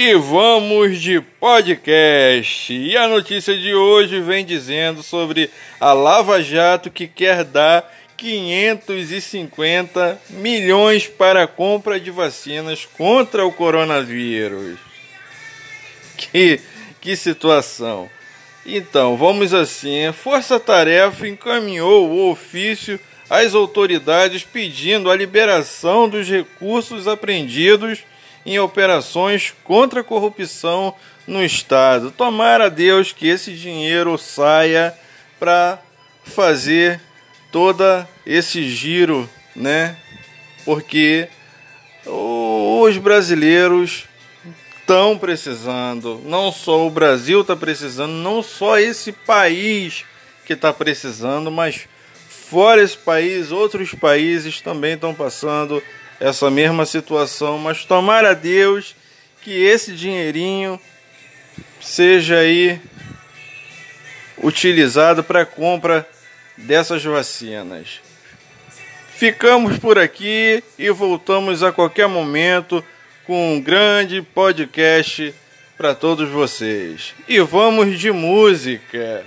E vamos de podcast. E a notícia de hoje vem dizendo sobre a Lava Jato que quer dar 550 milhões para a compra de vacinas contra o coronavírus. Que, que situação. Então, vamos assim. Força Tarefa encaminhou o ofício às autoridades pedindo a liberação dos recursos apreendidos em operações contra a corrupção no Estado. Tomara Deus que esse dinheiro saia para fazer toda esse giro, né? Porque os brasileiros estão precisando, não só o Brasil está precisando, não só esse país que está precisando, mas fora esse país, outros países também estão passando essa mesma situação. Mas tomara a Deus que esse dinheirinho seja aí utilizado para compra dessas vacinas. Ficamos por aqui e voltamos a qualquer momento com um grande podcast para todos vocês. E vamos de música.